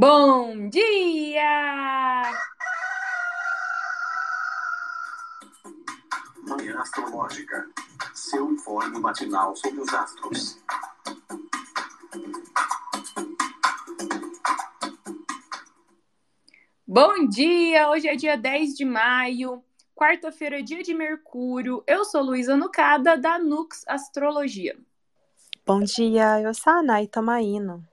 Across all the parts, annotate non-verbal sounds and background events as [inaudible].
Bom dia! Manhã Astrológica. Seu informe matinal sobre os astros. Bom dia! Hoje é dia 10 de maio, quarta-feira, dia de Mercúrio. Eu sou Luísa Nucada, da Nux Astrologia. Bom dia, eu sou a Nay Tomaino.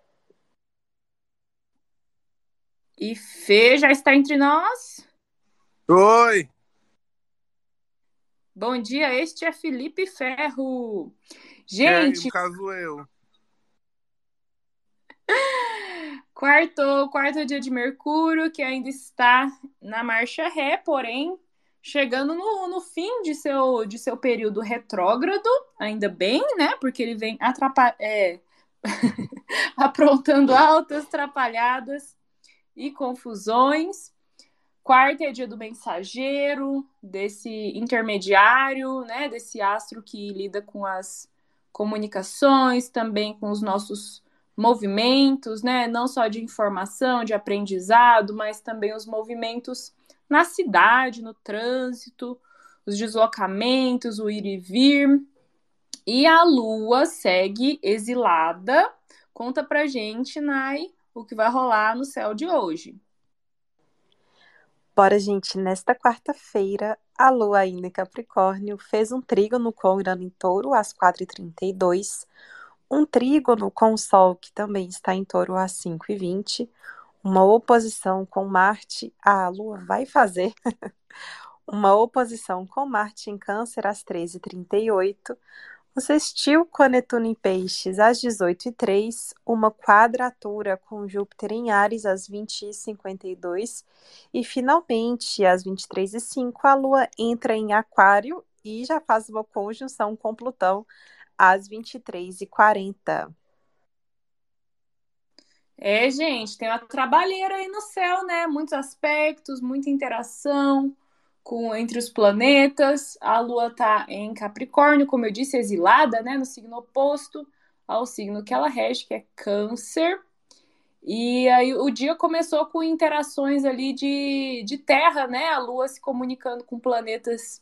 E Fê já está entre nós? Oi! Bom dia, este é Felipe Ferro. Gente, Gente, no caso eu. quarto, quarto dia de Mercúrio, que ainda está na marcha ré, porém chegando no, no fim de seu, de seu período retrógrado, ainda bem, né? Porque ele vem atrapa é, [laughs] aprontando altas atrapalhadas e confusões. Quarta é dia do mensageiro, desse intermediário, né? Desse astro que lida com as comunicações, também com os nossos movimentos, né? Não só de informação, de aprendizado, mas também os movimentos na cidade, no trânsito, os deslocamentos, o ir e vir. E a Lua segue exilada. Conta pra gente, Nai, o que vai rolar no céu de hoje. Bora, gente, nesta quarta-feira, a Lua ainda em Capricórnio fez um trígono com Urano em Touro às 4h32, um trígono com o Sol, que também está em Touro às 5h20, uma oposição com Marte, a Lua vai fazer [laughs] uma oposição com Marte em Câncer às 13h38, um sextil com Netuno em Peixes às 18h03, uma quadratura com Júpiter em Ares às 20h52 e, finalmente, às 23h05, a Lua entra em Aquário e já faz uma conjunção com Plutão às 23h40. É, gente, tem uma trabalheira aí no céu, né? Muitos aspectos, muita interação com entre os planetas. A Lua tá em Capricórnio, como eu disse, exilada, né? No signo oposto ao signo que ela rege, que é Câncer. E aí o dia começou com interações ali de, de Terra, né? A Lua se comunicando com planetas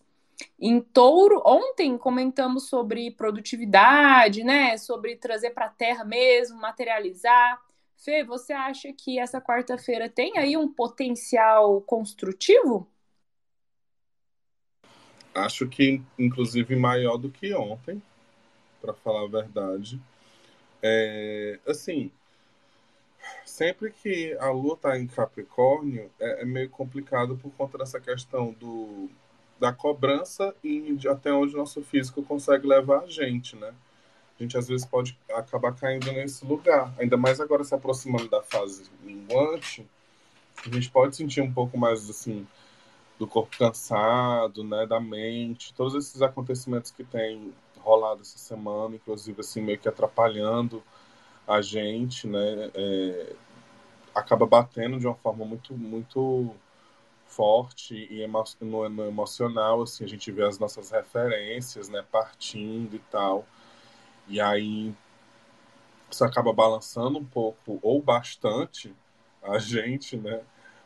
em touro. Ontem comentamos sobre produtividade, né? Sobre trazer para a Terra mesmo, materializar. Fê, você acha que essa quarta-feira tem aí um potencial construtivo? Acho que, inclusive, maior do que ontem, para falar a verdade. É, assim, sempre que a Lua está em Capricórnio, é, é, meio complicado por conta dessa questão do, da cobrança e de até onde o nosso físico consegue levar a gente, né? A gente às vezes pode acabar caindo nesse lugar. Ainda mais agora se aproximando da fase minguante, a gente pode sentir um pouco mais assim do corpo cansado, né, da mente, todos esses acontecimentos que têm rolado essa semana, inclusive assim meio que atrapalhando a gente, né, é, acaba batendo de uma forma muito muito forte e emo no, no, emocional, assim a gente vê as nossas referências, né, partindo e tal, e aí isso acaba balançando um pouco ou bastante a [laughs] gente, né,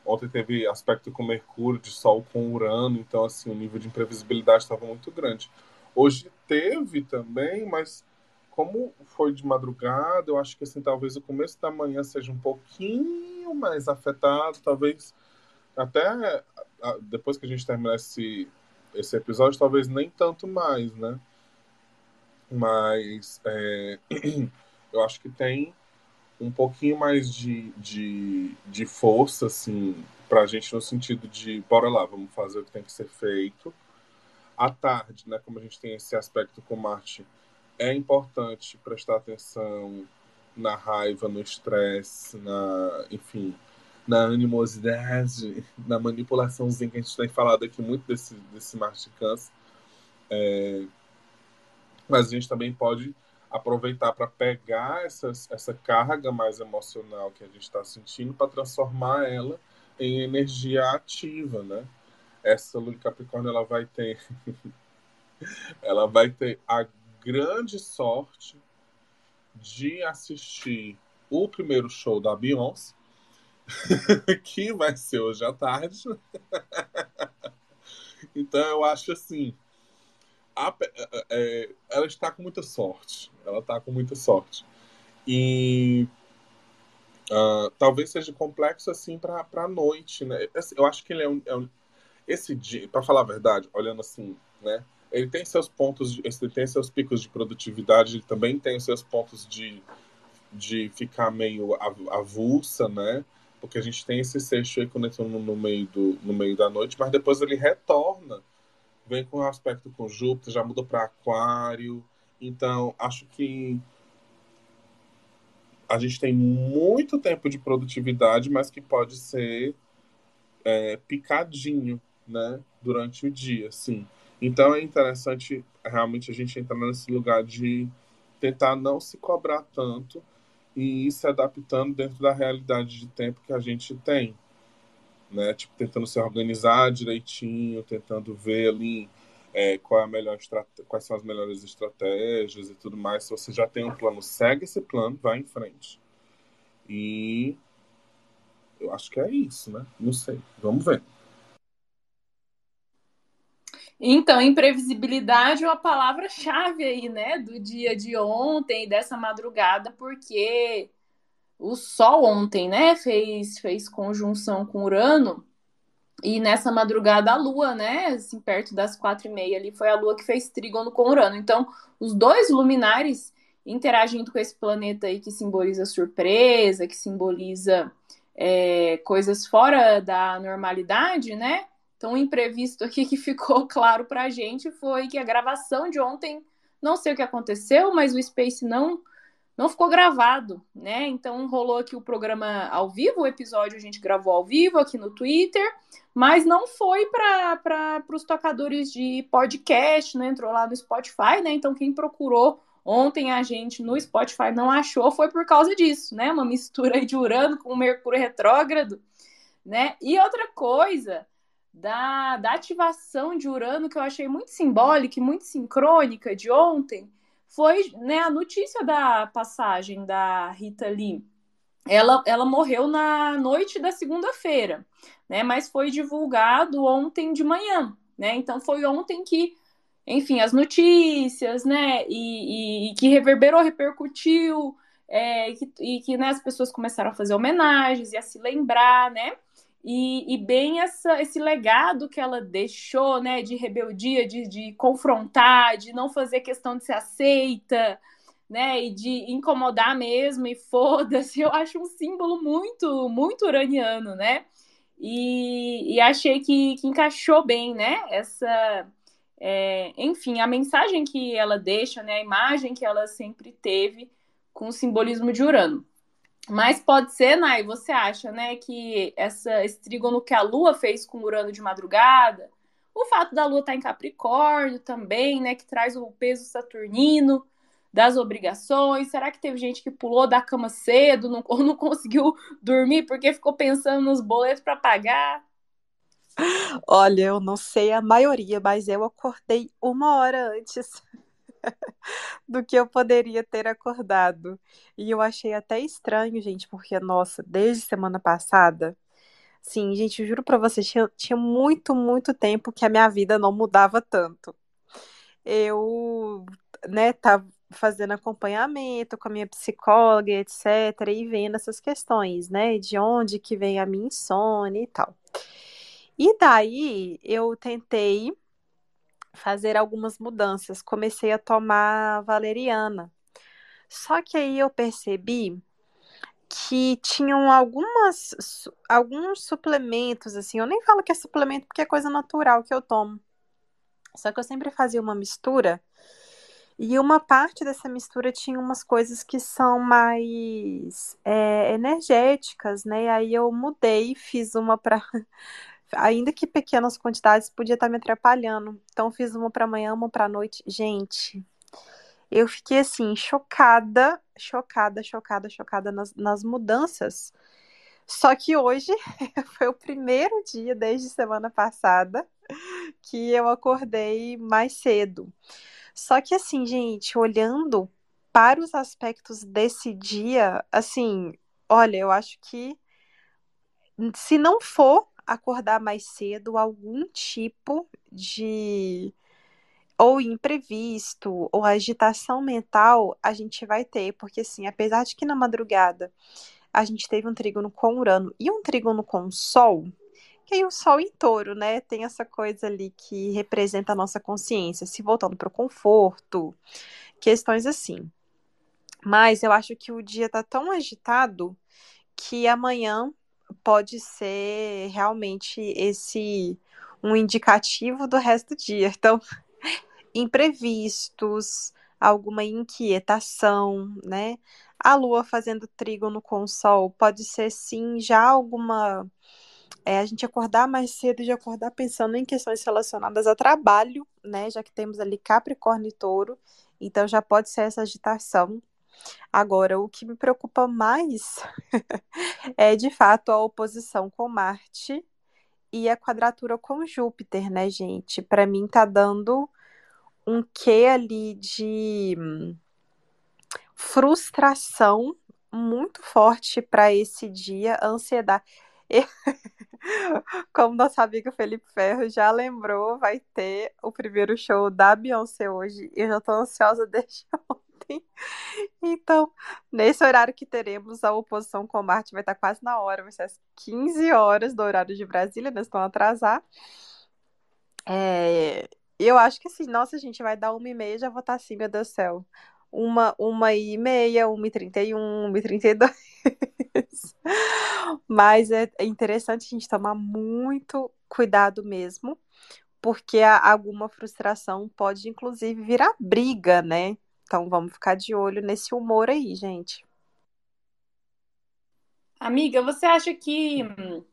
Ontem teve aspecto com Mercúrio, de Sol com Urano, então assim, o nível de imprevisibilidade estava muito grande. Hoje teve também, mas como foi de madrugada, eu acho que assim, talvez o começo da manhã seja um pouquinho mais afetado, talvez até depois que a gente terminar esse, esse episódio, talvez nem tanto mais, né? Mas é, [clears throat] eu acho que tem um pouquinho mais de, de, de força, assim, pra gente no sentido de, bora lá, vamos fazer o que tem que ser feito. À tarde, né, como a gente tem esse aspecto com Marte, é importante prestar atenção na raiva, no estresse, na, enfim, na animosidade, na manipulaçãozinha que a gente tem falado aqui muito desse, desse Marte Câncer. É, mas a gente também pode aproveitar para pegar essas, essa carga mais emocional que a gente está sentindo para transformar ela em energia ativa, né? Essa lua de Capricórnio ela vai ter [laughs] ela vai ter a grande sorte de assistir o primeiro show da Beyoncé [laughs] que vai ser hoje à tarde. [laughs] então eu acho assim, a, é, ela está com muita sorte. Ela está com muita sorte. E uh, talvez seja complexo assim para a noite, né? Eu acho que ele é um, é um esse dia, para falar a verdade, olhando assim, né? Ele tem seus pontos, ele tem seus picos de produtividade, ele também tem seus pontos de, de ficar meio avulsa, né? Porque a gente tem esse sexto aí conectando no meio, do, no meio da noite, mas depois ele retorna, vem com aspecto com Júpiter, já muda para Aquário. Então, acho que a gente tem muito tempo de produtividade, mas que pode ser é, picadinho, né, durante o dia, sim. Então é interessante realmente a gente entrar nesse lugar de tentar não se cobrar tanto e ir se adaptando dentro da realidade de tempo que a gente tem, né? Tipo tentando se organizar direitinho, tentando ver ali é, qual é a melhor quais são as melhores estratégias e tudo mais. Se você já tem um plano, segue esse plano, vai em frente. E eu acho que é isso, né? Não sei. Vamos ver. Então, imprevisibilidade é uma palavra-chave aí, né, do dia de ontem dessa madrugada, porque o Sol ontem, né, fez, fez conjunção com Urano, e nessa madrugada a Lua, né, assim, perto das quatro e meia ali, foi a Lua que fez trígono com Urano. Então, os dois luminares interagindo com esse planeta aí que simboliza surpresa, que simboliza é, coisas fora da normalidade, né, então, o imprevisto aqui que [laughs] ficou claro para a gente foi que a gravação de ontem, não sei o que aconteceu, mas o Space não não ficou gravado, né? Então rolou aqui o programa ao vivo, o episódio a gente gravou ao vivo aqui no Twitter, mas não foi para os tocadores de podcast, né? entrou lá no Spotify, né? Então quem procurou ontem a gente no Spotify não achou foi por causa disso, né? Uma mistura de Urano com Mercúrio retrógrado, né? E outra coisa, da, da ativação de Urano, que eu achei muito simbólica e muito sincrônica de ontem, foi né, a notícia da passagem da Rita Lee. Ela, ela morreu na noite da segunda-feira, né? Mas foi divulgado ontem de manhã, né? Então foi ontem que, enfim, as notícias, né? E, e, e que reverberou, repercutiu, é, e que, e que né, as pessoas começaram a fazer homenagens e a se lembrar, né? E, e, bem essa, esse legado que ela deixou, né, de rebeldia, de, de confrontar, de não fazer questão de ser aceita, né, e de incomodar mesmo, e foda-se, [laughs] eu acho um símbolo muito, muito uraniano, né, e, e achei que, que, encaixou bem, né, essa, é, enfim, a mensagem que ela deixa, né, a imagem que ela sempre teve com o simbolismo de Urano. Mas pode ser, Nai, você acha, né, que essa, esse trígono que a Lua fez com Urano de madrugada, o fato da Lua estar tá em Capricórnio também, né, que traz o peso saturnino das obrigações. Será que teve gente que pulou da cama cedo não, [laughs] ou não conseguiu dormir porque ficou pensando nos boletos para pagar? Olha, eu não sei a maioria, mas eu acordei uma hora antes. [laughs] do que eu poderia ter acordado. E eu achei até estranho, gente, porque, nossa, desde semana passada, sim, gente, eu juro pra vocês, tinha, tinha muito, muito tempo que a minha vida não mudava tanto. Eu, né, tava fazendo acompanhamento com a minha psicóloga, etc, e vendo essas questões, né, de onde que vem a minha insônia e tal. E daí eu tentei fazer algumas mudanças. Comecei a tomar valeriana. Só que aí eu percebi que tinham algumas alguns suplementos assim, eu nem falo que é suplemento porque é coisa natural que eu tomo. Só que eu sempre fazia uma mistura e uma parte dessa mistura tinha umas coisas que são mais é, energéticas, né? Aí eu mudei, fiz uma para ainda que pequenas quantidades, podia estar me atrapalhando. Então, fiz uma para amanhã, uma para noite. Gente, eu fiquei assim, chocada, chocada, chocada, chocada nas, nas mudanças. Só que hoje [laughs] foi o primeiro dia desde semana passada que eu acordei mais cedo. Só que assim, gente, olhando para os aspectos desse dia, assim, olha, eu acho que se não for acordar mais cedo, algum tipo de ou imprevisto ou agitação mental a gente vai ter, porque assim, apesar de que na madrugada a gente teve um trígono com Urano e um trígono com Sol, que aí o Sol em touro, né? Tem essa coisa ali que representa a nossa consciência, se voltando para o conforto, questões assim. Mas eu acho que o dia tá tão agitado que amanhã pode ser realmente esse um indicativo do resto do dia. [laughs] Então, imprevistos, alguma inquietação, né? A lua fazendo trígono com o sol pode ser sim já alguma é, a gente acordar mais cedo e acordar pensando em questões relacionadas a trabalho, né? Já que temos ali Capricórnio e Touro, então já pode ser essa agitação. Agora, o que me preocupa mais [laughs] é de fato a oposição com Marte e a quadratura com Júpiter, né, gente? Para mim tá dando um quê ali de frustração muito forte para esse dia, ansiedade. [laughs] Como nosso amigo Felipe Ferro já lembrou, vai ter o primeiro show da Beyoncé hoje. Eu já tô ansiosa [laughs] desde ontem. [laughs] Então, nesse horário que teremos, a oposição com Marte vai estar quase na hora, vai ser às 15 horas do horário de Brasília, nós estão a atrasar. É, eu acho que assim, nossa, gente vai dar uma e meia, já vou estar assim, meu Deus do céu. Uma, uma e meia, uma e trinta e um, uma e trinta e dois. [laughs] Mas é, é interessante a gente tomar muito cuidado mesmo, porque alguma frustração pode, inclusive, virar briga, né? Então vamos ficar de olho nesse humor aí, gente. Amiga, você acha que hum,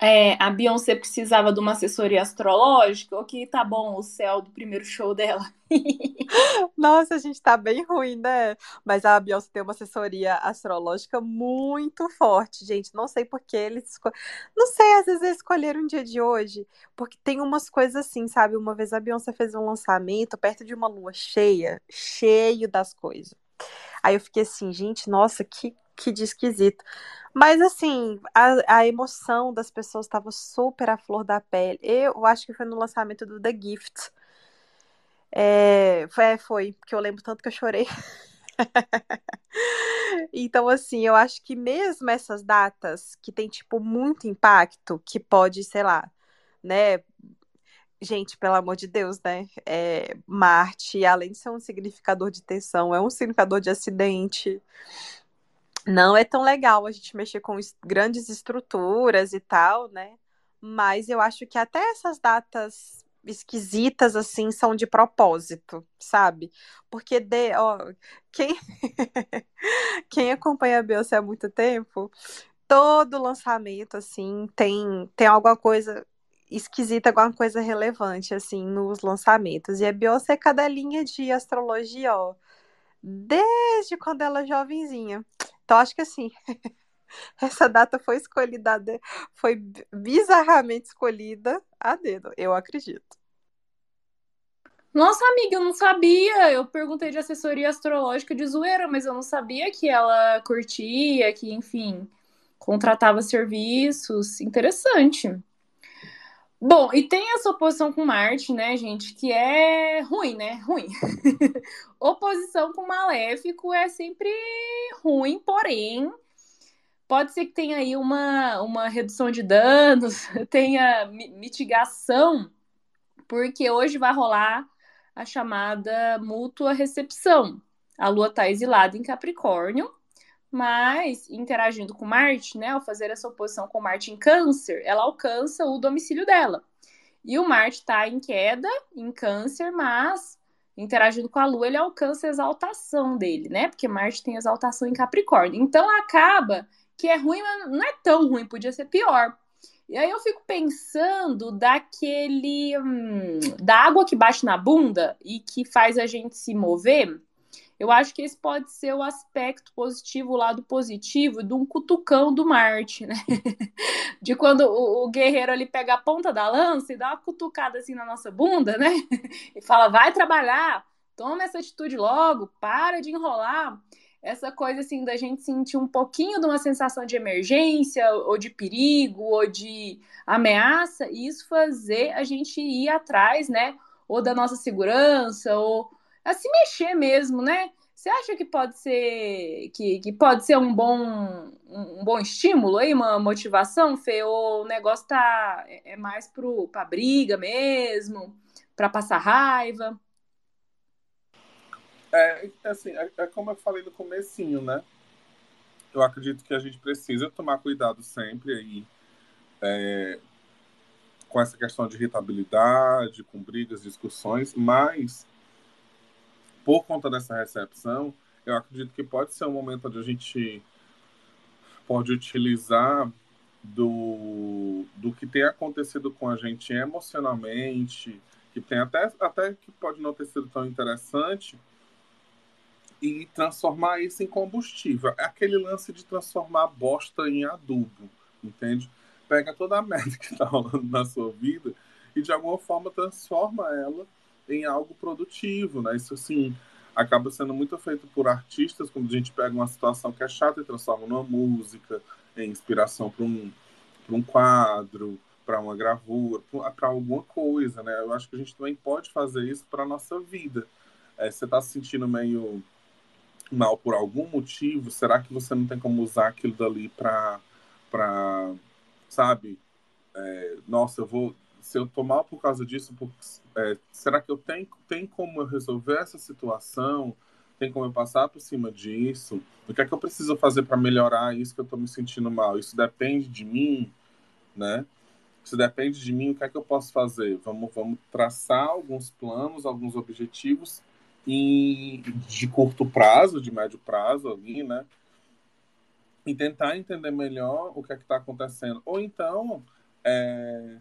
é, a Beyoncé precisava de uma assessoria astrológica, ou que tá bom o céu do primeiro show dela. [laughs] Nossa, a gente tá bem ruim, né? Mas a Beyoncé tem uma assessoria astrológica muito forte, gente. Não sei por que eles. Esco... Não sei, às vezes eles escolheram o dia de hoje, porque tem umas coisas assim, sabe? Uma vez a Beyoncé fez um lançamento perto de uma lua cheia, cheio das coisas. Aí eu fiquei assim, gente, nossa, que, que de esquisito. Mas assim, a, a emoção das pessoas estava super à flor da pele. Eu acho que foi no lançamento do The Gift. É, foi, foi, porque eu lembro tanto que eu chorei. [laughs] então, assim, eu acho que mesmo essas datas que tem, tipo, muito impacto, que pode, sei lá, né? Gente, pelo amor de Deus, né? É, Marte, além de ser um significador de tensão, é um significador de acidente não é tão legal a gente mexer com grandes estruturas e tal, né? Mas eu acho que até essas datas esquisitas assim são de propósito, sabe? Porque de, ó, quem [laughs] quem acompanha a Beyoncé há muito tempo, todo lançamento assim tem tem alguma coisa esquisita, alguma coisa relevante assim nos lançamentos. E a Beyoncé é cada linha de astrologia, ó, desde quando ela é jovenzinha. Então, acho que assim, [laughs] essa data foi escolhida, foi bizarramente escolhida a dedo, eu acredito. Nossa, amiga, eu não sabia. Eu perguntei de assessoria astrológica de zoeira, mas eu não sabia que ela curtia, que, enfim, contratava serviços. Interessante. Bom, e tem essa oposição com Marte, né, gente, que é ruim, né? Ruim. [laughs] oposição com Maléfico é sempre ruim, porém, pode ser que tenha aí uma, uma redução de danos, [laughs] tenha mitigação, porque hoje vai rolar a chamada mútua recepção. A Lua está exilada em Capricórnio, mas interagindo com Marte, né, ao fazer essa oposição com Marte em Câncer, ela alcança o domicílio dela. E o Marte está em queda, em Câncer, mas interagindo com a Lua, ele alcança a exaltação dele, né? Porque Marte tem exaltação em Capricórnio. Então acaba que é ruim, mas não é tão ruim, podia ser pior. E aí eu fico pensando daquele hum, da água que bate na bunda e que faz a gente se mover. Eu acho que esse pode ser o aspecto positivo, o lado positivo de um cutucão do Marte, né? [laughs] De quando o, o, guerreiro ali pega a ponta da lança e dá uma cutucada assim na nossa bunda, né? [laughs] E fala: vai trabalhar, toma essa atitude logo, para de enrolar. essa coisa assim da gente sentir um pouquinho de uma sensação de emergência ou de perigo ou de ameaça e isso fazer a gente ir atrás, né? Ou da nossa segurança ou a se mexer mesmo, né? Você acha que pode ser que, que pode ser um bom um, bom estímulo aí, uma motivação, Fê? Ou o negócio tá é, é mais pro para briga mesmo, para passar raiva? É, assim, é, é, como eu falei no comecinho, né? Eu acredito que a gente precisa tomar cuidado sempre aí é, com essa questão de irritabilidade, com brigas, discussões, mas por conta dessa recepção, eu acredito que pode ser um momento onde a gente pode utilizar do, do que tem acontecido com a gente emocionalmente, que tem até, até que pode não ter sido tão interessante, e transformar isso em combustível. É aquele lance de transformar bosta em adubo, entende? Pega toda a [laughs] merda que está rolando na sua vida e de alguma forma transforma ela em algo produtivo, né? Isso assim acaba sendo muito feito por artistas quando a gente pega uma situação que é chata e transforma numa música, em inspiração para um, um quadro, para uma gravura, para alguma coisa, né? Eu acho que a gente também pode fazer isso para nossa vida. É, você está se sentindo meio mal por algum motivo, será que você não tem como usar aquilo dali para, para sabe? É, nossa, eu vou. Se eu tô mal por causa disso, por, é, será que eu tenho, tem como eu resolver essa situação? Tem como eu passar por cima disso? O que é que eu preciso fazer para melhorar isso que eu estou me sentindo mal? Isso depende de mim, né? Isso depende de mim, o que é que eu posso fazer? Vamos, vamos traçar alguns planos, alguns objetivos e de curto prazo, de médio prazo ali, né? E tentar entender melhor o que é que está acontecendo. Ou então, é,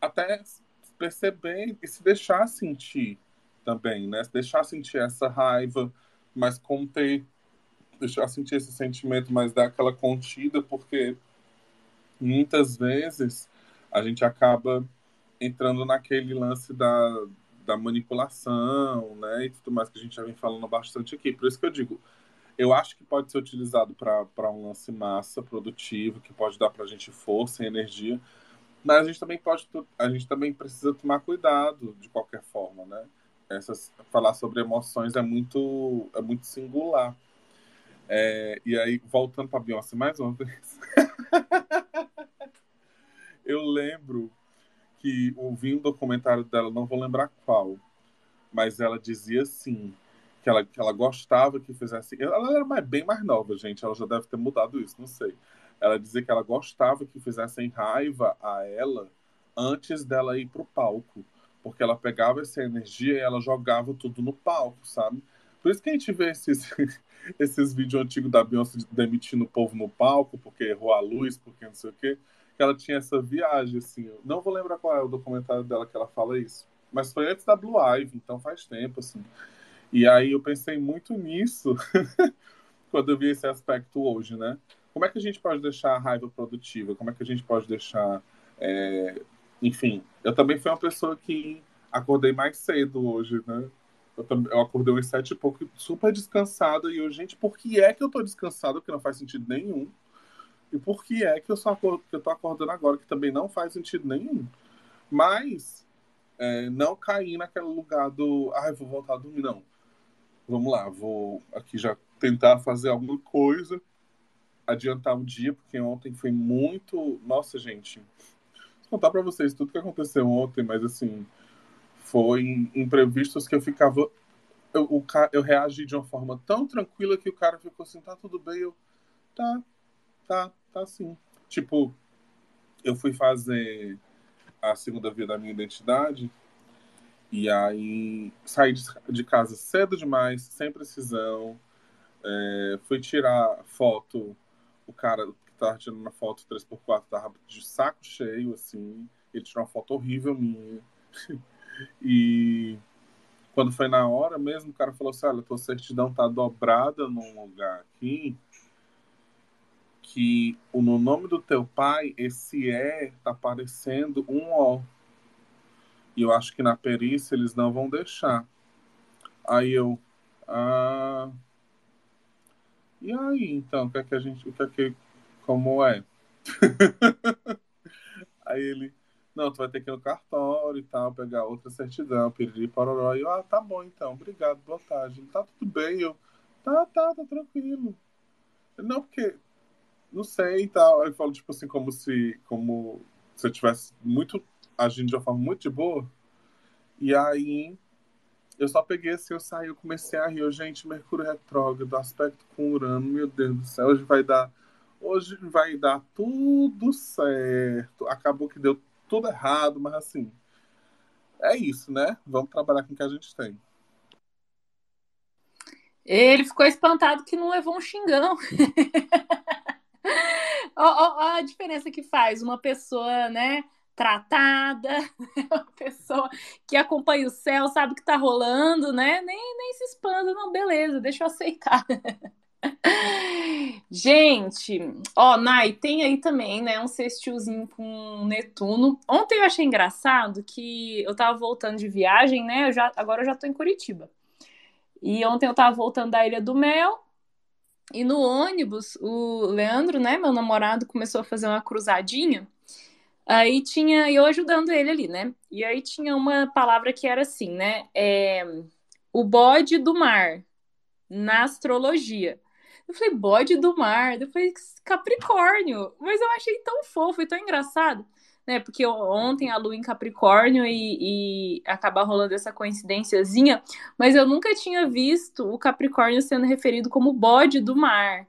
até perceber e se deixar sentir também, né? Se deixar sentir essa raiva, mas conter, deixar sentir esse sentimento, mas dar aquela contida, porque muitas vezes a gente acaba entrando naquele lance da, da manipulação, né, e tudo mais que a gente já vem falando bastante aqui. Por isso que eu digo, eu acho que pode ser utilizado para um lance massa, produtivo, que pode dar para a gente força e energia, mas a gente também pode, a gente também precisa tomar cuidado de qualquer forma, né? Essas, falar sobre emoções é muito, é muito singular. É, e aí, voltando para Beyoncé mais uma vez, [laughs] eu lembro que ouvi um documentário dela, não vou lembrar qual, mas ela dizia assim, que ela, que ela gostava que fizesse. Ela era mais, bem mais nova, gente, ela já deve ter mudado isso, não sei. Ela dizia que ela gostava que fizessem raiva a ela antes dela ir pro palco, porque ela pegava essa energia e ela jogava tudo no palco, sabe? Por isso que a gente vê esses, [laughs] esses vídeos antigos da Beyoncé demitindo o povo no palco, porque errou a luz, porque não sei o quê que ela tinha essa viagem, assim. Não vou lembrar qual é o documentário dela que ela fala isso. Mas foi antes da Blue Ivy, então faz tempo, assim. E aí eu pensei muito nisso [laughs] quando eu vi esse aspecto hoje, né? Como é que a gente pode deixar a raiva produtiva? Como é que a gente pode deixar. É... Enfim, eu também fui uma pessoa que acordei mais cedo hoje, né? Eu, eu acordei umas sete e pouco, super descansada. E eu, gente, por que é que eu tô descansado? Que não faz sentido nenhum. E por que é que eu, só que eu tô acordando agora, que também não faz sentido nenhum. Mas é, não cair naquele lugar do. Ai, ah, vou voltar a dormir, não. Vamos lá, vou aqui já tentar fazer alguma coisa, adiantar um dia, porque ontem foi muito. Nossa, gente. Vou contar para vocês tudo que aconteceu ontem, mas assim, foi imprevistos que eu ficava. Eu, o, eu reagi de uma forma tão tranquila que o cara ficou assim: tá tudo bem, eu. Tá, tá, tá assim. Tipo, eu fui fazer a segunda via da minha identidade e aí saí de casa cedo demais, sem precisão. É, fui tirar foto, o cara que tava tirando uma foto 3x4 tava de saco cheio, assim. Ele tirou uma foto horrível minha. [laughs] e quando foi na hora mesmo, o cara falou assim: olha, tua certidão tá dobrada num lugar aqui que no nome do teu pai, esse é tá aparecendo um O. E eu acho que na perícia eles não vão deixar. Aí eu. Ah, E aí, então, o que é que a gente. O que é que. Como é? [laughs] aí ele. Não, tu vai ter que ir no cartório e tal, pegar outra certidão, pedir pororó. E eu, ah, tá bom então, obrigado, boa tarde. Tá tudo bem, eu. Tá, tá, tá tranquilo. Não, porque. Não sei e tal. Ele falou, tipo assim, como se. Como se eu tivesse muito. agindo de uma forma muito de boa. E aí eu só peguei assim, eu saí, eu comecei a rir. Eu, gente, Mercúrio retrógrado, aspecto com Urano, meu Deus do céu, hoje vai dar. Hoje vai dar tudo certo. Acabou que deu tudo errado, mas assim. É isso, né? Vamos trabalhar com o que a gente tem. Ele ficou espantado que não levou um xingão. [laughs] Olha a diferença que faz uma pessoa, né? Tratada, [laughs] uma pessoa que acompanha o céu, sabe o que tá rolando, né? Nem, nem se espanta, não, beleza, deixa eu aceitar. [laughs] Gente, ó, Nai, tem aí também, né, um sextilzinho com Netuno. Ontem eu achei engraçado que eu tava voltando de viagem, né? Eu já, agora eu já tô em Curitiba. E ontem eu tava voltando da Ilha do Mel. E no ônibus, o Leandro, né, meu namorado, começou a fazer uma cruzadinha. Aí tinha eu ajudando ele ali, né? E aí tinha uma palavra que era assim, né? É, o bode do mar na astrologia. Eu falei, bode do mar. Falei, Capricórnio. Mas eu achei tão fofo e tão engraçado, né? Porque ontem a lua em Capricórnio e, e acabar rolando essa coincidênciazinha, mas eu nunca tinha visto o Capricórnio sendo referido como bode do mar.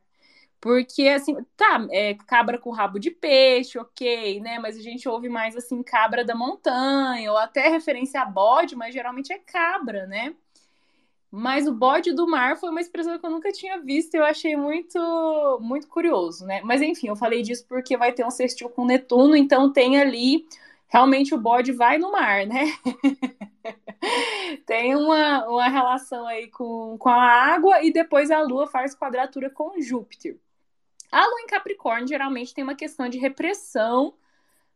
Porque, assim, tá, é cabra com rabo de peixe, ok, né? Mas a gente ouve mais, assim, cabra da montanha, ou até referência a bode, mas geralmente é cabra, né? Mas o bode do mar foi uma expressão que eu nunca tinha visto e eu achei muito, muito curioso, né? Mas enfim, eu falei disso porque vai ter um sextil com Netuno, então tem ali realmente o bode vai no mar, né? [laughs] tem uma, uma relação aí com, com a água e depois a Lua faz quadratura com Júpiter. A lua em Capricórnio geralmente tem uma questão de repressão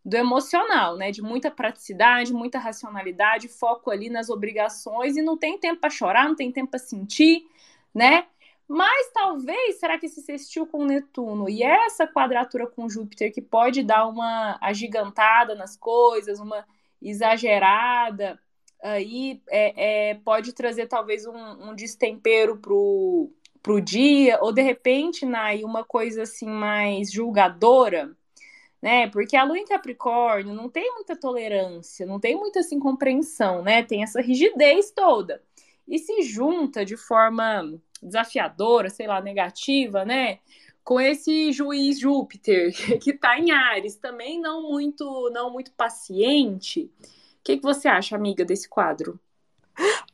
do emocional, né? De muita praticidade, muita racionalidade, foco ali nas obrigações e não tem tempo para chorar, não tem tempo para sentir, né? Mas talvez, será que esse sextil com Netuno e essa quadratura com Júpiter que pode dar uma agigantada nas coisas, uma exagerada, aí é, é, pode trazer talvez um, um destempero pro para o dia, ou de repente, Nai, uma coisa assim mais julgadora, né? Porque a lua em Capricórnio não tem muita tolerância, não tem muita assim compreensão, né? Tem essa rigidez toda. E se junta de forma desafiadora, sei lá, negativa, né? Com esse juiz Júpiter [laughs] que está em Ares, também não muito, não muito paciente. O que, que você acha, amiga, desse quadro?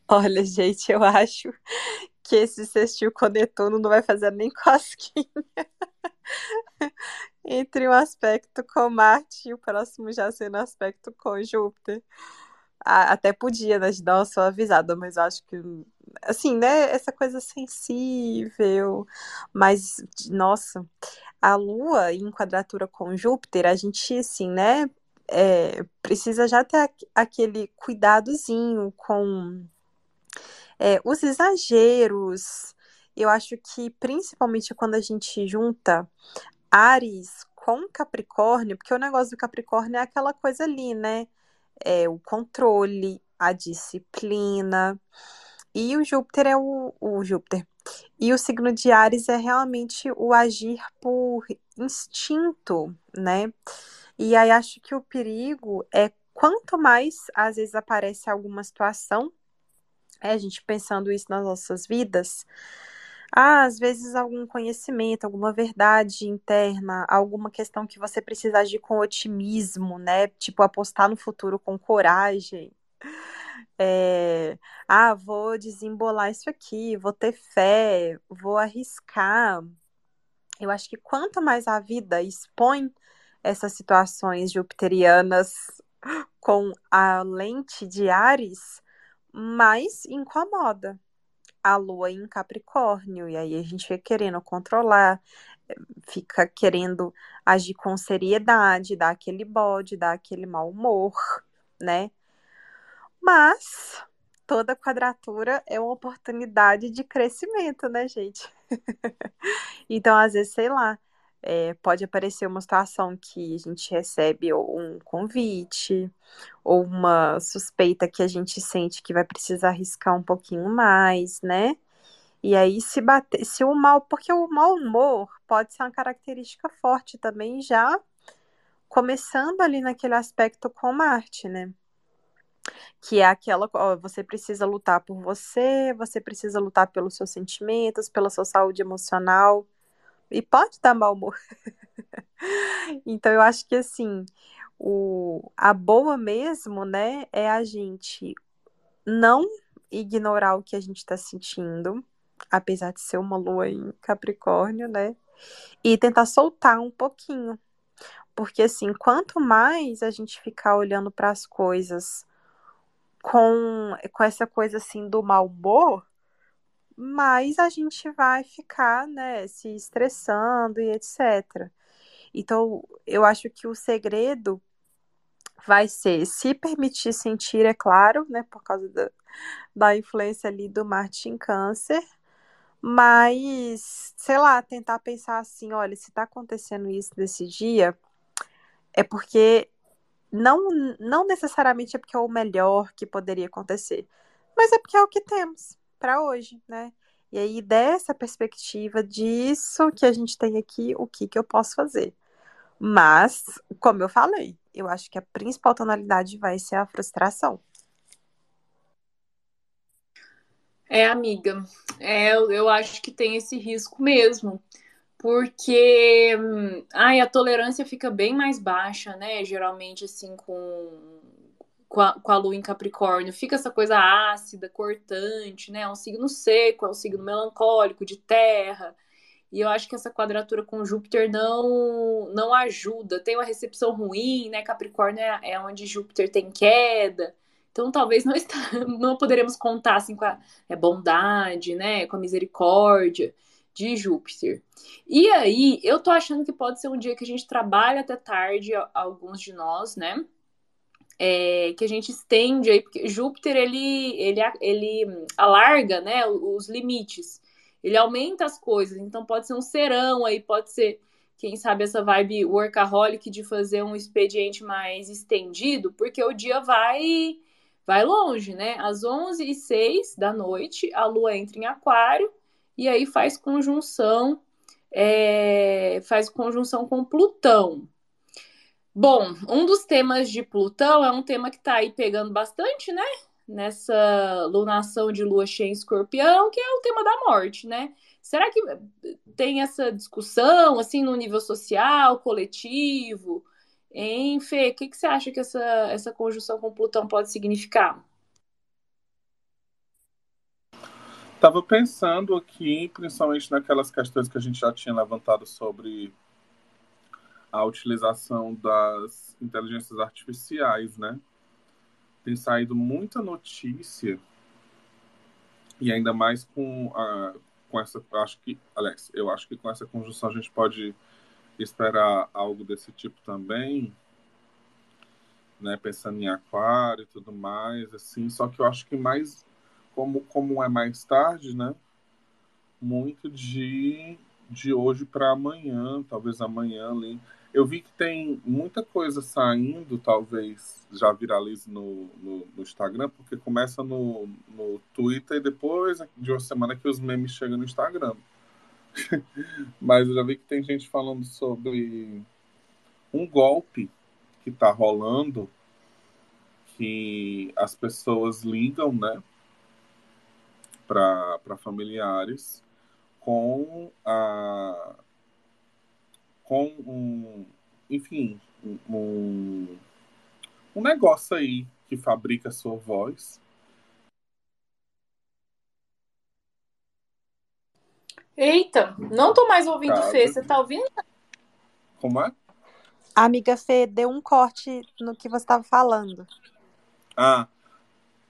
Olha, gente, eu acho que esse sextil com Netuno não vai fazer nem [laughs] cosquinha. Entre um aspecto com Marte e o próximo já sendo aspecto com Júpiter. até podia, né, dar uma suavizada, mas acho que, assim, né, essa coisa sensível, mas, nossa, a Lua em quadratura com Júpiter, a gente, assim, né, é, precisa já ter aquele cuidadozinho com é, os exageros, eu acho que principalmente quando a gente junta Ares com Capricórnio, porque o negócio do Capricórnio é aquela coisa ali, né? É o controle, a disciplina. E o Júpiter é o, o Júpiter. E o signo de Ares é realmente o agir por instinto, né? E aí acho que o perigo é quanto mais às vezes aparece alguma situação é, a gente pensando isso nas nossas vidas, ah, às vezes algum conhecimento, alguma verdade interna, alguma questão que você precisa agir com otimismo, né? Tipo, apostar no futuro com coragem. É, ah, vou desembolar isso aqui, vou ter fé, vou arriscar. Eu acho que quanto mais a vida expõe essas situações jupiterianas com a lente de Ares, mais incomoda a lua em Capricórnio, e aí a gente fica querendo controlar, fica querendo agir com seriedade, dar aquele bode, dar aquele mau humor, né? Mas toda quadratura é uma oportunidade de crescimento, né, gente? [laughs] então, às vezes, sei lá, é, pode aparecer uma situação que a gente recebe um convite ou uma suspeita que a gente sente que vai precisar arriscar um pouquinho mais, né? E aí se bater, se o mal, porque o mau humor pode ser uma característica forte também já começando ali naquele aspecto com Marte, né? Que é aquela, ó, você precisa lutar por você, você precisa lutar pelos seus sentimentos, pela sua saúde emocional. E pode dar mau humor. [laughs] então eu acho que assim, o, a boa mesmo, né, é a gente não ignorar o que a gente está sentindo, apesar de ser uma lua em Capricórnio, né? E tentar soltar um pouquinho. Porque assim, quanto mais a gente ficar olhando para as coisas com, com essa coisa assim do mau humor, mais a gente vai ficar, né, se estressando e etc. Então, eu acho que o segredo vai ser se permitir sentir, é claro, né, por causa da, da influência ali do Marte em Câncer, mas, sei lá, tentar pensar assim, olha, se tá acontecendo isso nesse dia, é porque não, não necessariamente é porque é o melhor que poderia acontecer, mas é porque é o que temos para hoje, né? E aí, dessa perspectiva disso que a gente tem aqui, o que, que eu posso fazer? Mas, como eu falei, eu acho que a principal tonalidade vai ser a frustração. É, amiga, é, eu acho que tem esse risco mesmo, porque ai, a tolerância fica bem mais baixa, né? Geralmente, assim, com, com, a, com a lua em Capricórnio, fica essa coisa ácida, cortante, né? É um signo seco, é um signo melancólico, de terra. E eu acho que essa quadratura com Júpiter não não ajuda. Tem uma recepção ruim, né? Capricórnio é, é onde Júpiter tem queda. Então, talvez não, está, [laughs] não poderemos contar assim, com a é, bondade, né, com a misericórdia de Júpiter. E aí, eu tô achando que pode ser um dia que a gente trabalha até tarde, alguns de nós, né? É, que a gente estende aí, porque Júpiter ele, ele, ele alarga né, os limites, ele aumenta as coisas, então pode ser um serão aí, pode ser, quem sabe, essa vibe workaholic de fazer um expediente mais estendido, porque o dia vai vai longe, né? Às 11 e 06 da noite, a Lua entra em Aquário e aí faz conjunção, é, faz conjunção com Plutão. Bom, um dos temas de Plutão é um tema que está aí pegando bastante, né? Nessa lunação de lua cheia em escorpião, que é o tema da morte, né? Será que tem essa discussão, assim, no nível social, coletivo? Hein, Fê, o que, que você acha que essa, essa conjunção com Plutão pode significar? Estava pensando aqui, principalmente naquelas questões que a gente já tinha levantado sobre a utilização das inteligências artificiais, né? Tem saído muita notícia e ainda mais com a com essa, acho que, Alex, eu acho que com essa conjunção a gente pode esperar algo desse tipo também, né, pensando em aquário e tudo mais, assim, só que eu acho que mais, como, como é mais tarde, né, muito de, de hoje para amanhã, talvez amanhã ali. Eu vi que tem muita coisa saindo, talvez já viralize no, no, no Instagram, porque começa no, no Twitter e depois de uma semana que os memes chegam no Instagram. [laughs] Mas eu já vi que tem gente falando sobre um golpe que está rolando, que as pessoas ligam, né, para familiares com a com um, enfim, um, um negócio aí que fabrica sua voz Eita, não tô mais ouvindo Caso. Fê. Você tá ouvindo? Como é? Amiga Fê, deu um corte no que você estava falando. Ah,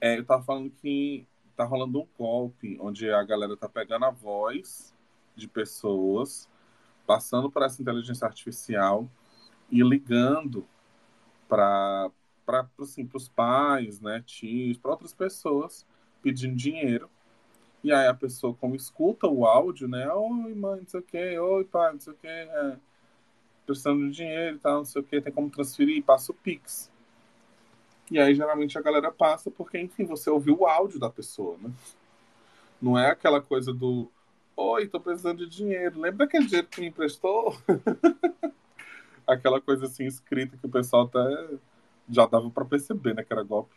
é, eu tava falando que tá rolando um golpe, onde a galera tá pegando a voz de pessoas, passando por essa inteligência artificial e ligando para assim, os pais, né, tios, para outras pessoas, pedindo dinheiro. E aí a pessoa, como escuta o áudio, né? Oi, mãe, não sei o quê. Oi, pai, não sei o quê. É, precisando de dinheiro e tal, não sei o quê. Tem como transferir? Passa o Pix. E aí, geralmente, a galera passa porque, enfim, você ouviu o áudio da pessoa, né? Não é aquela coisa do Oi, tô precisando de dinheiro. Lembra aquele dinheiro que me emprestou? [laughs] aquela coisa assim escrita que o pessoal até já dava para perceber, né, que era golpe.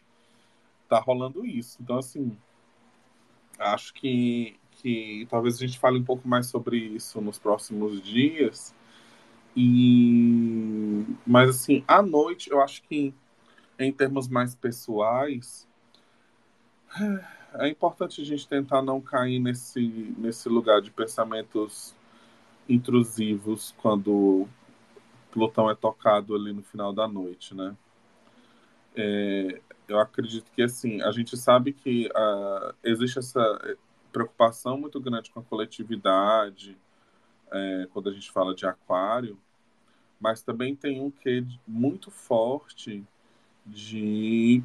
Tá rolando isso. Então, assim, acho que, que talvez a gente fale um pouco mais sobre isso nos próximos dias. E mas assim, à noite, eu acho que em termos mais pessoais, é importante a gente tentar não cair nesse, nesse lugar de pensamentos intrusivos quando Plutão é tocado ali no final da noite, né? É, eu acredito que assim a gente sabe que uh, existe essa preocupação muito grande com a coletividade é, quando a gente fala de aquário, mas também tem um quê muito forte de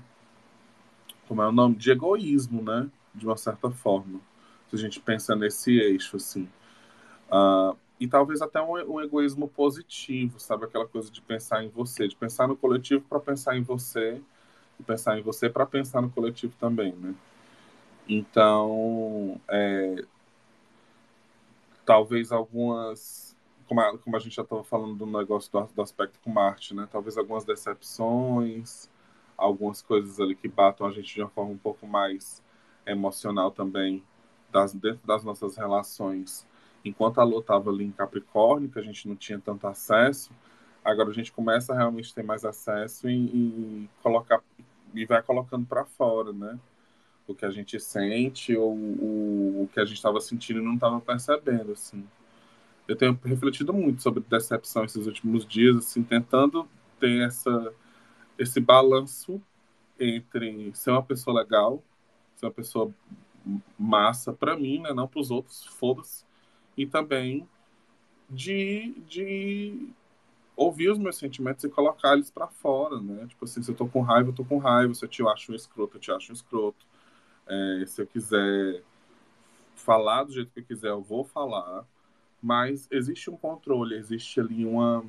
como é o nome de egoísmo, né? De uma certa forma, se a gente pensa nesse eixo assim. Uh, e talvez até um, um, egoísmo positivo, sabe? Aquela coisa de pensar em você, de pensar no coletivo para pensar em você, e pensar em você para pensar no coletivo também, né? Então, é, talvez algumas, como a, como a gente já estava falando do negócio do, do, aspecto com Marte, né? Talvez algumas decepções, algumas coisas ali que batam a gente de uma forma um pouco mais emocional também, das, dentro das nossas relações enquanto a Lua estava ali em Capricórnio, que a gente não tinha tanto acesso, agora a gente começa a realmente ter mais acesso e, e colocar e vai colocando para fora, né? O que a gente sente ou o, o que a gente estava sentindo e não estava percebendo, assim. Eu tenho refletido muito sobre decepção esses últimos dias, assim, tentando ter essa esse balanço entre ser uma pessoa legal, ser uma pessoa massa para mim, né, não para os outros, foda-se, e também de, de ouvir os meus sentimentos e colocar eles para fora, né? Tipo assim, se eu tô com raiva, eu tô com raiva. Se eu te acho um escroto, eu te acho um escroto. É, se eu quiser falar do jeito que eu quiser, eu vou falar. Mas existe um controle, existe ali uma,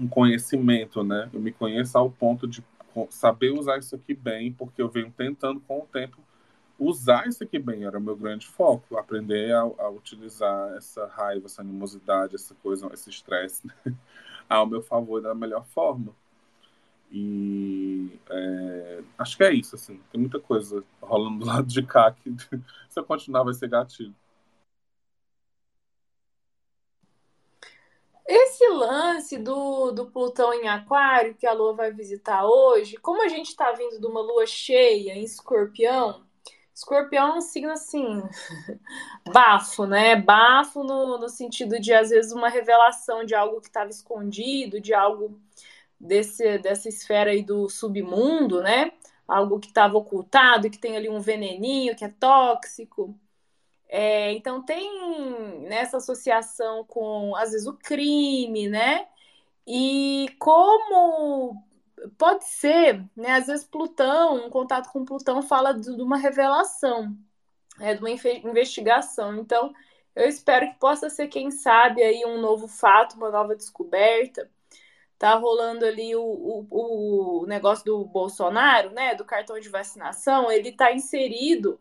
um conhecimento, né? Eu me conheço ao ponto de saber usar isso aqui bem, porque eu venho tentando com o tempo usar isso aqui bem era o meu grande foco, aprender a, a utilizar essa raiva, essa animosidade, essa coisa, esse estresse né? [laughs] ao meu favor da melhor forma. E é, acho que é isso, assim. Tem muita coisa rolando do lado de cá que [laughs] se eu continuar vai ser gatilho. Esse lance do, do Plutão em Aquário, que a Lua vai visitar hoje, como a gente está vindo de uma lua cheia em escorpião, Escorpião é um signo assim, [laughs] bafo, né? Bafo no, no sentido de, às vezes, uma revelação de algo que estava escondido, de algo desse, dessa esfera aí do submundo, né? Algo que estava ocultado, que tem ali um veneninho, que é tóxico. É, então, tem nessa associação com, às vezes, o crime, né? E como pode ser, né? Às vezes Plutão, um contato com Plutão fala de, de uma revelação, é, de uma investigação. Então, eu espero que possa ser, quem sabe, aí um novo fato, uma nova descoberta. Tá rolando ali o, o, o negócio do Bolsonaro, né? Do cartão de vacinação, ele tá inserido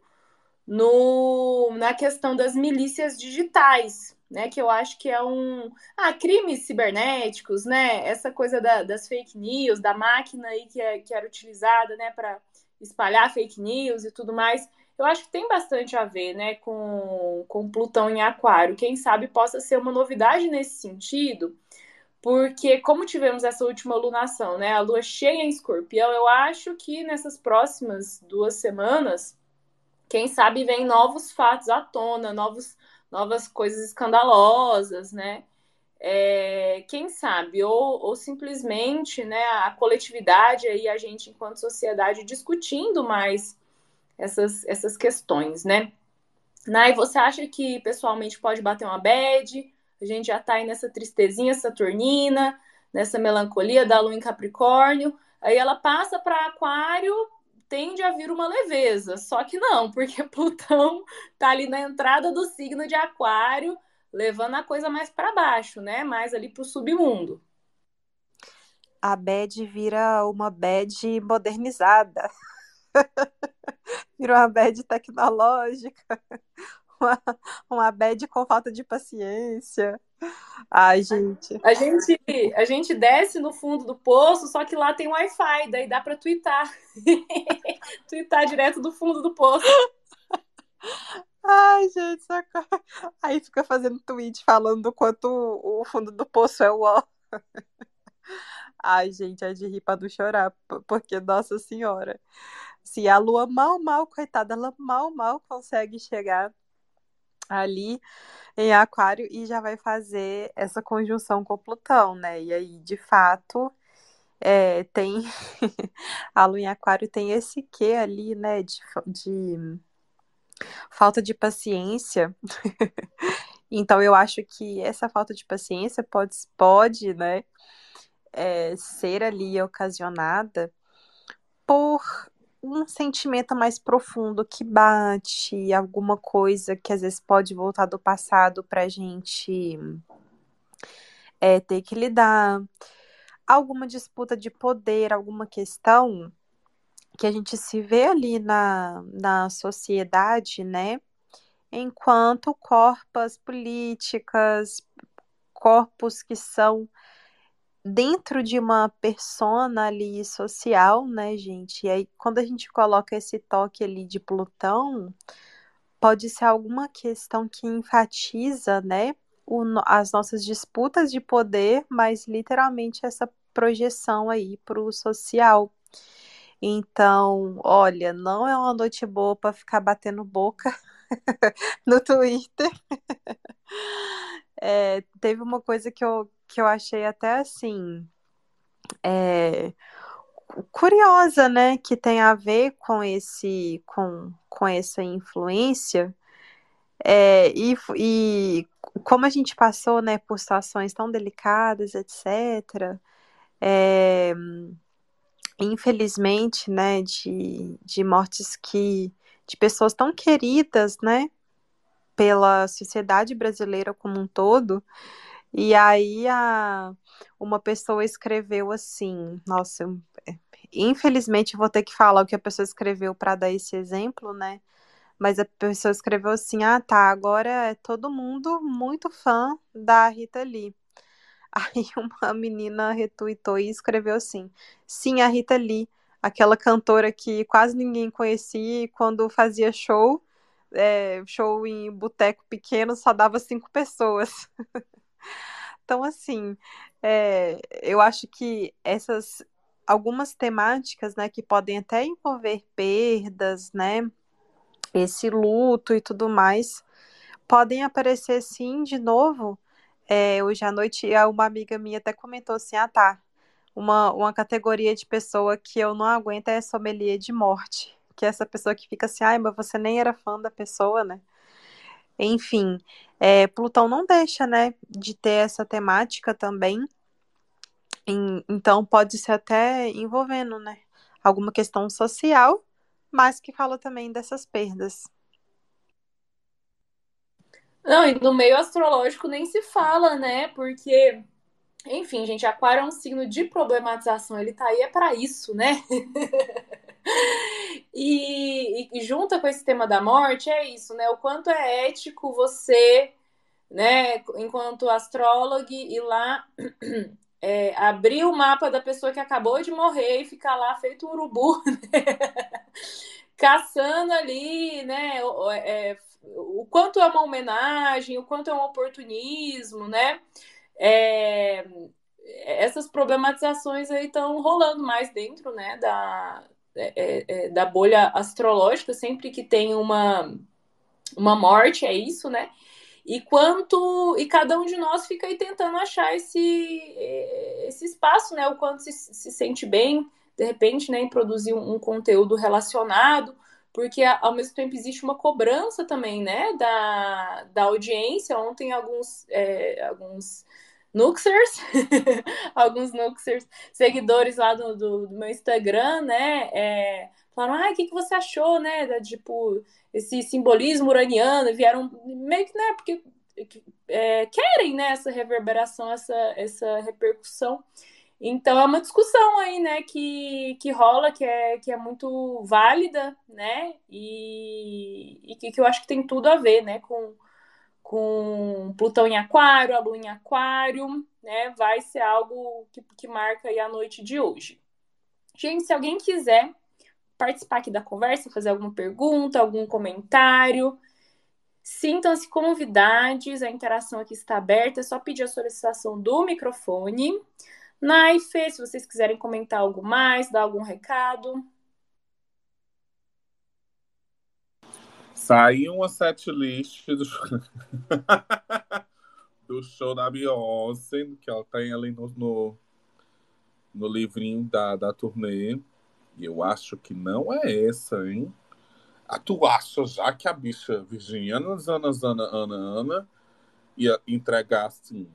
no, na questão das milícias digitais, né? Que eu acho que é um. Ah, crimes cibernéticos, né? Essa coisa da, das fake news, da máquina aí que, é, que era utilizada, né, para espalhar fake news e tudo mais. Eu acho que tem bastante a ver, né, com, com Plutão em Aquário. Quem sabe possa ser uma novidade nesse sentido, porque como tivemos essa última lunação, né, a lua cheia em Escorpião, eu acho que nessas próximas duas semanas, quem sabe vem novos fatos à tona, novos novas coisas escandalosas, né? É, quem sabe, ou, ou simplesmente né, a coletividade aí, a gente, enquanto sociedade, discutindo mais essas, essas questões, né? Nai, você acha que pessoalmente pode bater uma bad? A gente já tá aí nessa tristezinha saturnina, nessa melancolia da lua em Capricórnio, aí ela passa para Aquário, tende a vir uma leveza, só que não, [laughs] porque Plutão tá ali na entrada do signo de Aquário, levando a coisa mais para baixo, né? Mais ali para o submundo. A bad vira uma bad modernizada. [laughs] vira uma bad tecnológica. [laughs] Uma, uma bad com falta de paciência. Ai, gente. A gente, a gente desce no fundo do poço, só que lá tem Wi-Fi, daí dá para twittar. [laughs] twittar direto do fundo do poço. Ai, gente, socorro. Aí fica fazendo tweet falando do quanto o fundo do poço é o ó. Ai, gente, é de rir pra não chorar, porque, nossa senhora, se a lua mal, mal, coitada, ela mal, mal consegue chegar ali em Aquário e já vai fazer essa conjunção com Plutão, né? E aí, de fato, é, tem [laughs] a lua em Aquário tem esse quê ali, né, de, de falta de paciência. [laughs] então eu acho que essa falta de paciência pode, pode né, é, ser ali ocasionada por um sentimento mais profundo que bate, alguma coisa que às vezes pode voltar do passado para a gente é, ter que lidar, alguma disputa de poder, alguma questão que a gente se vê ali na, na sociedade, né? Enquanto corpos políticas, corpos que são dentro de uma persona ali social, né, gente? E aí, quando a gente coloca esse toque ali de Plutão, pode ser alguma questão que enfatiza, né, o, as nossas disputas de poder, mas literalmente essa projeção aí para o social. Então, olha, não é uma noite boa para ficar batendo boca [laughs] [laughs] no Twitter. É, teve uma coisa que eu, que eu achei até assim. É, curiosa, né, que tem a ver com esse com, com essa influência é, e, e como a gente passou, né, por situações tão delicadas, etc. É, infelizmente, né, de, de mortes que de pessoas tão queridas, né, pela sociedade brasileira como um todo. E aí a, uma pessoa escreveu assim, nossa, eu, infelizmente vou ter que falar o que a pessoa escreveu para dar esse exemplo, né? Mas a pessoa escreveu assim: "Ah, tá, agora é todo mundo muito fã da Rita Lee". [laughs] Aí uma menina retuitou e escreveu assim: Sim, a Rita Lee, aquela cantora que quase ninguém conhecia e quando fazia show, é, show em boteco pequeno, só dava cinco pessoas. [laughs] então, assim, é, eu acho que essas algumas temáticas, né, que podem até envolver perdas, né, esse luto e tudo mais, podem aparecer sim de novo é, hoje à noite, uma amiga minha até comentou assim: ah, tá. Uma, uma categoria de pessoa que eu não aguento é sommelier de morte. Que é essa pessoa que fica assim, ai, mas você nem era fã da pessoa, né? Enfim, é, Plutão não deixa, né, de ter essa temática também. Em, então, pode ser até envolvendo, né, alguma questão social, mas que fala também dessas perdas. Não, e no meio astrológico nem se fala, né? Porque, enfim, gente, Aquário é um signo de problematização, ele tá aí é para isso, né? [laughs] e, e junta com esse tema da morte, é isso, né? O quanto é ético você, né, enquanto astrólogo, ir lá [clears throat] é, abrir o mapa da pessoa que acabou de morrer e ficar lá feito um urubu, [laughs] né? caçando ali, né? É, o quanto é uma homenagem, o quanto é um oportunismo, né? É, essas problematizações aí estão rolando mais dentro, né, da, é, é, é, da bolha astrológica, sempre que tem uma, uma morte, é isso, né? E quanto e cada um de nós fica aí tentando achar esse, esse espaço, né? O quanto se, se sente bem, de repente, né, em produzir um, um conteúdo relacionado porque ao mesmo tempo existe uma cobrança também, né, da, da audiência. Ontem alguns, é, alguns Nuxers, [laughs] alguns Nuxers, seguidores lá do, do, do, meu Instagram, né, é, falaram, ah, o que, que você achou, né? Da, tipo, esse simbolismo uraniano, vieram meio que, né, porque é, querem, né, essa reverberação, essa, essa repercussão. Então é uma discussão aí, né, que, que rola, que é, que é muito válida, né, e, e que, que eu acho que tem tudo a ver, né, com, com Plutão em Aquário, a Lua em Aquário, né, vai ser algo que, que marca a noite de hoje. Gente, se alguém quiser participar aqui da conversa, fazer alguma pergunta, algum comentário, sintam-se convidados, a interação aqui está aberta, é só pedir a solicitação do microfone. Naife, se vocês quiserem comentar algo mais, dar algum recado. Saiu uma setlist do... [laughs] do show da Beyoncé, que ela tem ali no, no, no livrinho da, da turnê. E eu acho que não é essa, hein? Ah, tu acha já que a bicha Virginiana Ana, Ana, Ana, Ana ia entregar assim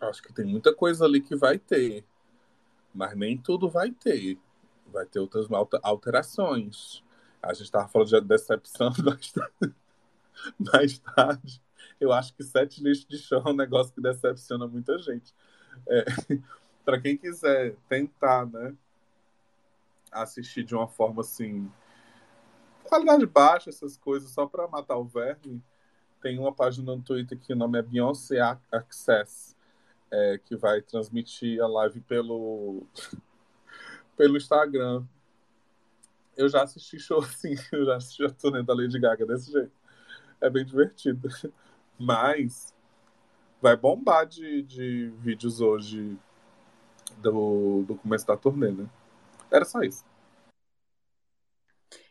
Acho que tem muita coisa ali que vai ter, mas nem tudo vai ter. Vai ter outras alterações. A gente estava falando de decepção [laughs] mais tarde. mais tarde. Eu acho que sete lixos de chão é um negócio que decepciona muita gente. É, [laughs] para quem quiser tentar, né, assistir de uma forma assim, qualidade baixa, essas coisas, só para matar o verme, tem uma página no Twitter que o nome é Beyoncé Access é, que vai transmitir a live pelo, [laughs] pelo Instagram. Eu já assisti show [laughs] assim, eu já assisti a turnê da Lady Gaga desse jeito. É bem divertido. Mas vai bombar de, de vídeos hoje do, do começo da turnê, né? Era só isso.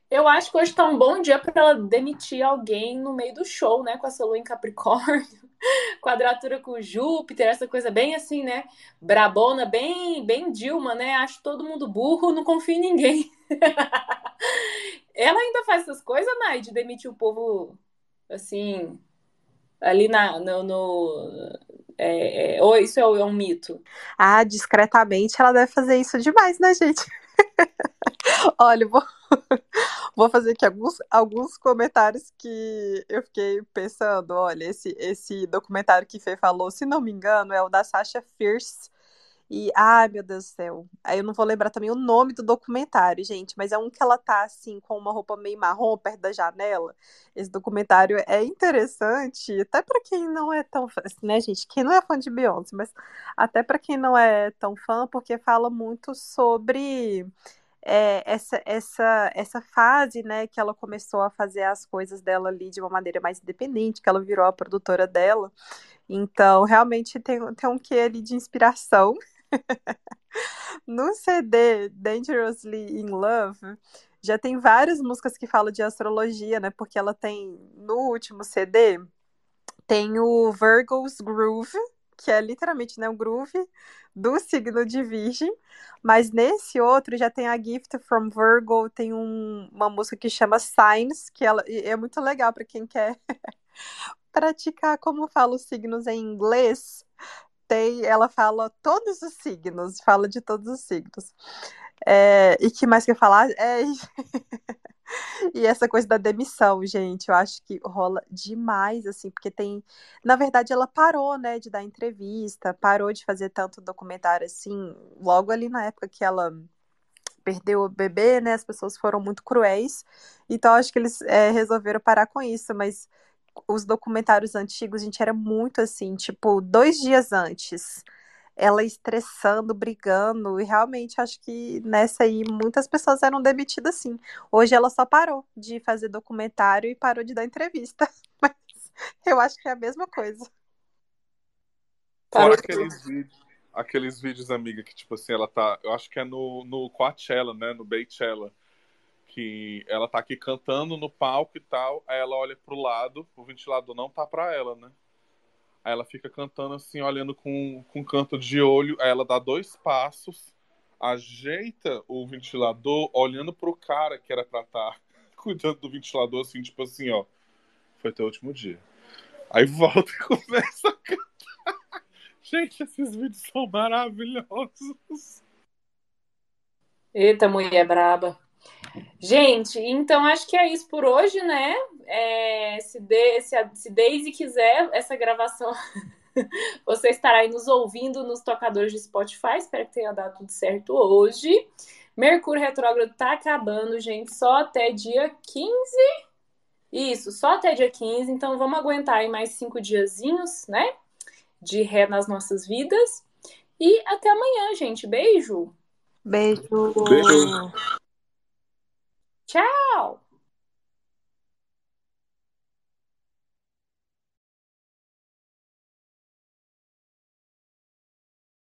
Eu acho que hoje tá um bom dia para ela demitir alguém no meio do show, né? Com a sua lua em Capricórnio, [laughs] quadratura com Júpiter, essa coisa bem assim, né? Brabona, bem, bem Dilma, né? Acho todo mundo burro, não confio em ninguém. [laughs] ela ainda faz essas coisas, Nai, de demitir o povo assim, ali na, no. no é, é, ou isso é um mito? Ah, discretamente ela deve fazer isso demais, né, gente? [laughs] Olha, vou, [laughs] vou fazer aqui alguns, alguns comentários que eu fiquei pensando. Olha, esse, esse documentário que Fê falou, se não me engano, é o da Sasha Fierce. E, ai meu Deus do céu. Aí eu não vou lembrar também o nome do documentário, gente, mas é um que ela tá assim, com uma roupa meio marrom perto da janela. Esse documentário é interessante, até para quem não é tão fã, assim, né, gente? Quem não é fã de Beyoncé, mas até para quem não é tão fã, porque fala muito sobre é, essa, essa, essa fase, né, que ela começou a fazer as coisas dela ali de uma maneira mais independente, que ela virou a produtora dela. Então, realmente tem, tem um quê ali de inspiração. [laughs] no CD Dangerously in Love, já tem várias músicas que falam de astrologia, né? Porque ela tem, no último CD, tem o Virgo's Groove, que é literalmente né, o groove do signo de Virgem, mas nesse outro já tem a Gift from Virgo, tem um, uma música que chama Signs, que ela, é muito legal para quem quer [laughs] praticar como fala os signos em inglês. Tem, ela fala todos os signos, fala de todos os signos. É, e que mais que eu falar? É, [laughs] E essa coisa da demissão, gente, eu acho que rola demais, assim, porque tem. Na verdade, ela parou, né, de dar entrevista, parou de fazer tanto documentário assim, logo ali na época que ela perdeu o bebê, né? As pessoas foram muito cruéis. Então, acho que eles é, resolveram parar com isso, mas os documentários antigos, a gente era muito assim, tipo, dois dias antes ela estressando, brigando, e realmente acho que nessa aí muitas pessoas eram demitidas sim. Hoje ela só parou de fazer documentário e parou de dar entrevista. [laughs] Mas eu acho que é a mesma coisa. Fora aqueles vídeos, aqueles vídeos, amiga, que tipo assim, ela tá. Eu acho que é no, no Coachella, né? No Beychella. Que ela tá aqui cantando no palco e tal. Aí ela olha pro lado, o ventilador não tá pra ela, né? Aí ela fica cantando assim, olhando com, com canto de olho. Aí ela dá dois passos, ajeita o ventilador, olhando pro cara que era pra estar tá [laughs] cuidando do ventilador, assim, tipo assim, ó. Foi teu último dia. Aí volta e [laughs] começa a cantar. Gente, esses vídeos são maravilhosos. Eita, mulher braba. Gente, então acho que é isso por hoje, né? É, se, de, se, a, se Daisy quiser, essa gravação [laughs] você estará aí nos ouvindo nos tocadores de Spotify. Espero que tenha dado tudo certo hoje. Mercúrio retrógrado tá acabando, gente, só até dia 15. Isso, só até dia 15. Então vamos aguentar aí mais cinco diazinhos, né? De ré nas nossas vidas. E até amanhã, gente. Beijo. Beijo. Beijo. Tchau.